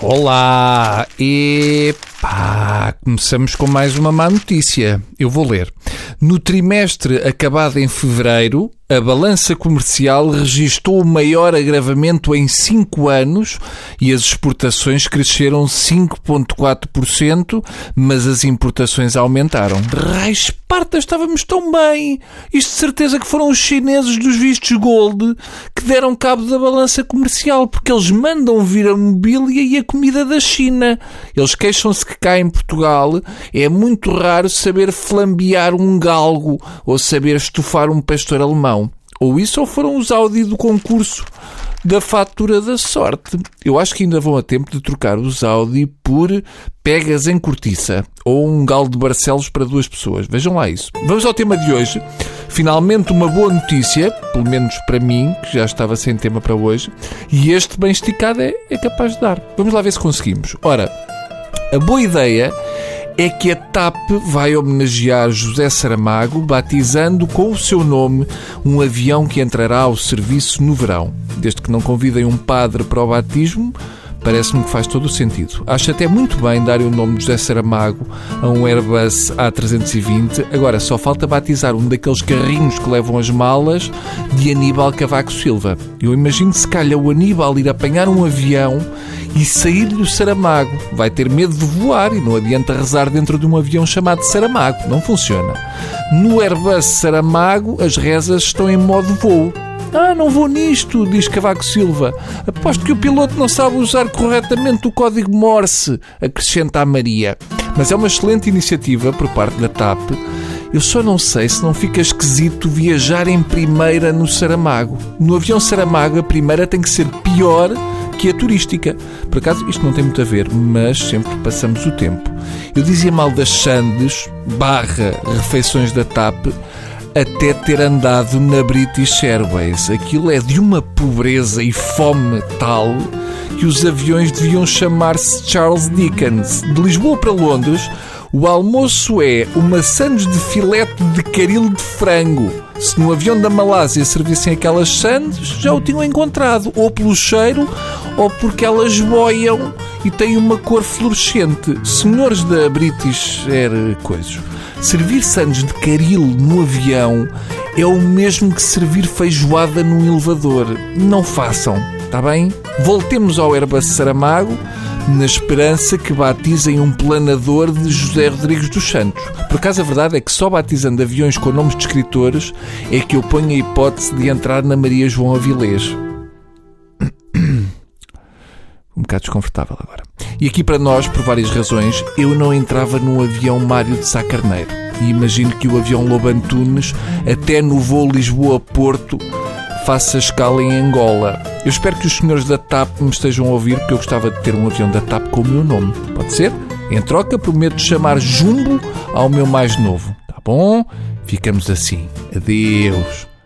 Olá! Epá, começamos com mais uma má notícia. Eu vou ler. No trimestre acabado em fevereiro, a balança comercial registrou o maior agravamento em 5 anos e as exportações cresceram 5,4%, mas as importações aumentaram. Raios parta, estávamos tão bem! Isto de certeza que foram os chineses dos vistos gold que deram cabo da balança comercial, porque eles mandam vir a mobília e a comida da China. Eles queixam-se que cá em Portugal é muito raro saber flambear um galgo ou saber estufar um pastor alemão. Ou isso ou foram os Audi do concurso da fatura da sorte. Eu acho que ainda vão a tempo de trocar os Audi por pegas em cortiça ou um galo de Barcelos para duas pessoas. Vejam lá isso. Vamos ao tema de hoje. Finalmente uma boa notícia, pelo menos para mim, que já estava sem tema para hoje, e este bem esticado é, é capaz de dar. Vamos lá ver se conseguimos. Ora, a boa ideia é que a TAP vai homenagear José Saramago, batizando com o seu nome um avião que entrará ao serviço no verão. Desde que não convidem um padre para o batismo, Parece-me que faz todo o sentido. Acho até muito bem dar o nome de José Saramago a um Airbus A320. Agora, só falta batizar um daqueles carrinhos que levam as malas de Aníbal Cavaco Silva. Eu imagino se calhar o Aníbal ir apanhar um avião e sair-lhe o Saramago. Vai ter medo de voar e não adianta rezar dentro de um avião chamado Saramago. Não funciona. No Airbus Saramago, as rezas estão em modo voo. Ah, não vou nisto, diz Cavaco Silva. Aposto que o piloto não sabe usar corretamente o código Morse, acrescenta a Maria. Mas é uma excelente iniciativa por parte da TAP. Eu só não sei se não fica esquisito viajar em primeira no Saramago. No avião Saramago, a primeira tem que ser pior que a turística. Por acaso, isto não tem muito a ver, mas sempre passamos o tempo. Eu dizia mal das Sandes, barra refeições da TAP, até ter andado na British Airways. Aquilo é de uma pobreza e fome tal que os aviões deviam chamar-se Charles Dickens. De Lisboa para Londres, o almoço é uma sandes de filete de caril de frango. Se no avião da Malásia servissem aquelas sandes, já o tinham encontrado, ou pelo cheiro, ou porque elas boiam e têm uma cor fluorescente. Senhores da British Air Coisas. Servir sandes de caril no avião é o mesmo que servir feijoada num elevador. Não façam, está bem? Voltemos ao Airbus Saramago na esperança que batizem um planador de José Rodrigues dos Santos. Por acaso a verdade é que só batizando aviões com nomes de escritores é que eu ponho a hipótese de entrar na Maria João Avilés. Bocado desconfortável agora. E aqui para nós, por várias razões, eu não entrava no avião Mário de Sá Carneiro. E imagino que o avião Lobo Antunes, até no voo Lisboa-Porto, faça escala em Angola. Eu espero que os senhores da TAP me estejam a ouvir, porque eu gostava de ter um avião da TAP com o meu nome. Pode ser? Em troca, prometo chamar Jumbo ao meu mais novo. Tá bom? Ficamos assim. Adeus.